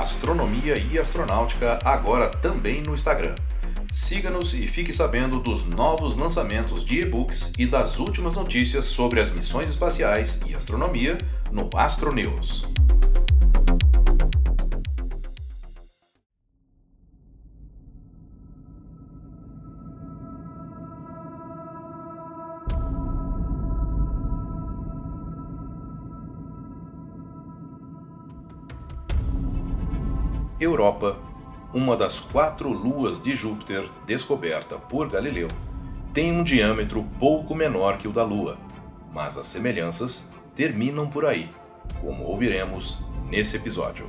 Astronomia e Astronáutica agora também no Instagram. Siga-nos e fique sabendo dos novos lançamentos de e-books e das últimas notícias sobre as missões espaciais e astronomia no Astronews. Europa, uma das quatro luas de Júpiter descoberta por Galileu, tem um diâmetro pouco menor que o da Lua, mas as semelhanças terminam por aí, como ouviremos nesse episódio.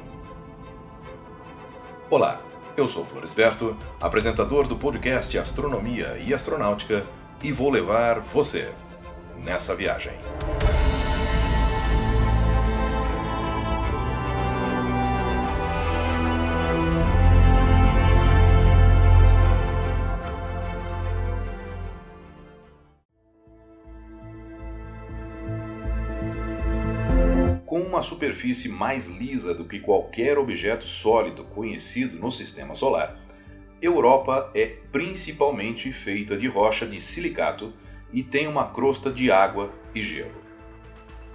Olá, eu sou Floresberto, apresentador do podcast Astronomia e Astronáutica, e vou levar você nessa viagem. Uma superfície mais lisa do que qualquer objeto sólido conhecido no sistema solar, Europa é principalmente feita de rocha de silicato e tem uma crosta de água e gelo.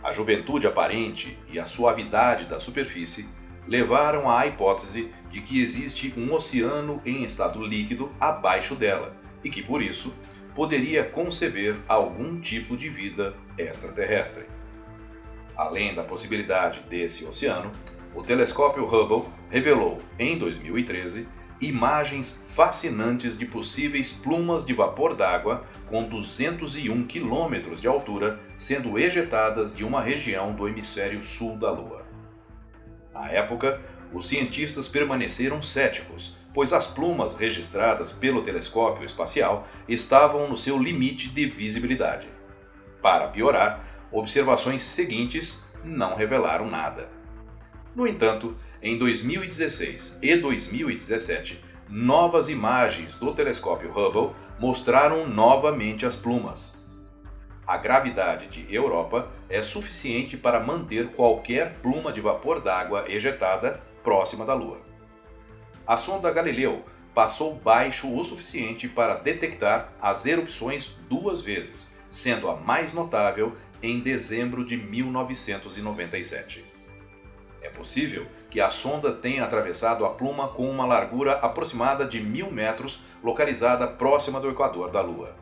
A juventude aparente e a suavidade da superfície levaram à hipótese de que existe um oceano em estado líquido abaixo dela e que, por isso, poderia conceber algum tipo de vida extraterrestre. Além da possibilidade desse oceano, o telescópio Hubble revelou, em 2013, imagens fascinantes de possíveis plumas de vapor d'água com 201 quilômetros de altura sendo ejetadas de uma região do hemisfério sul da Lua. Na época, os cientistas permaneceram céticos, pois as plumas registradas pelo telescópio espacial estavam no seu limite de visibilidade. Para piorar, observações seguintes não revelaram nada. No entanto, em 2016 e 2017, novas imagens do telescópio Hubble mostraram novamente as plumas. A gravidade de Europa é suficiente para manter qualquer pluma de vapor d'água ejetada próxima da Lua. A sonda Galileu passou baixo o suficiente para detectar as erupções duas vezes, sendo a mais notável em dezembro de 1997. É possível que a sonda tenha atravessado a pluma com uma largura aproximada de mil metros, localizada próxima do equador da Lua.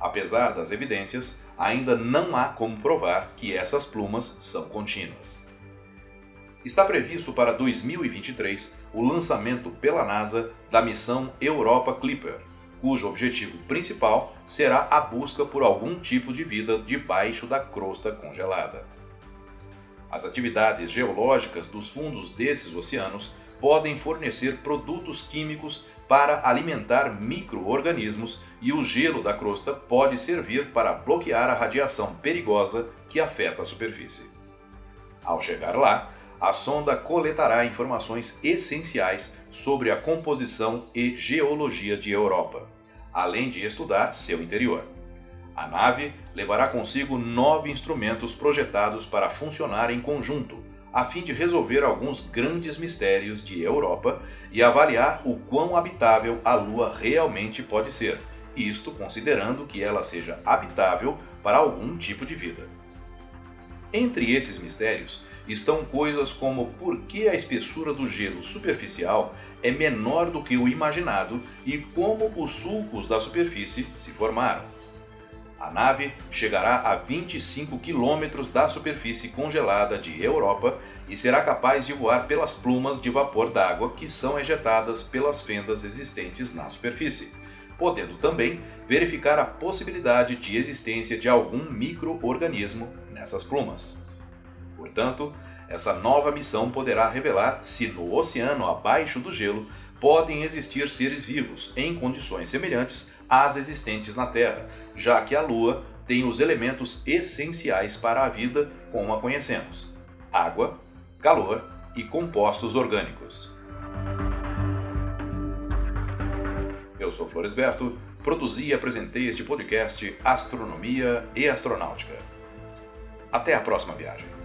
Apesar das evidências, ainda não há como provar que essas plumas são contínuas. Está previsto para 2023 o lançamento pela NASA da missão Europa Clipper, cujo objetivo principal será a busca por algum tipo de vida debaixo da crosta congelada. As atividades geológicas dos fundos desses oceanos podem fornecer produtos químicos para alimentar micro-organismos e o gelo da crosta pode servir para bloquear a radiação perigosa que afeta a superfície. Ao chegar lá, a sonda coletará informações essenciais sobre a composição e geologia de Europa, além de estudar seu interior. A nave levará consigo nove instrumentos projetados para funcionar em conjunto, a fim de resolver alguns grandes mistérios de Europa e avaliar o quão habitável a Lua realmente pode ser, isto considerando que ela seja habitável para algum tipo de vida. Entre esses mistérios estão coisas como por que a espessura do gelo superficial é menor do que o imaginado e como os sulcos da superfície se formaram. A nave chegará a 25 quilômetros da superfície congelada de Europa e será capaz de voar pelas plumas de vapor d'água que são ejetadas pelas fendas existentes na superfície, podendo também verificar a possibilidade de existência de algum microorganismo nessas plumas. Portanto, essa nova missão poderá revelar se no oceano abaixo do gelo podem existir seres vivos em condições semelhantes às existentes na Terra, já que a Lua tem os elementos essenciais para a vida como a conhecemos: água, calor e compostos orgânicos. Eu sou Floresberto, produzi e apresentei este podcast Astronomia e Astronáutica. Até a próxima viagem.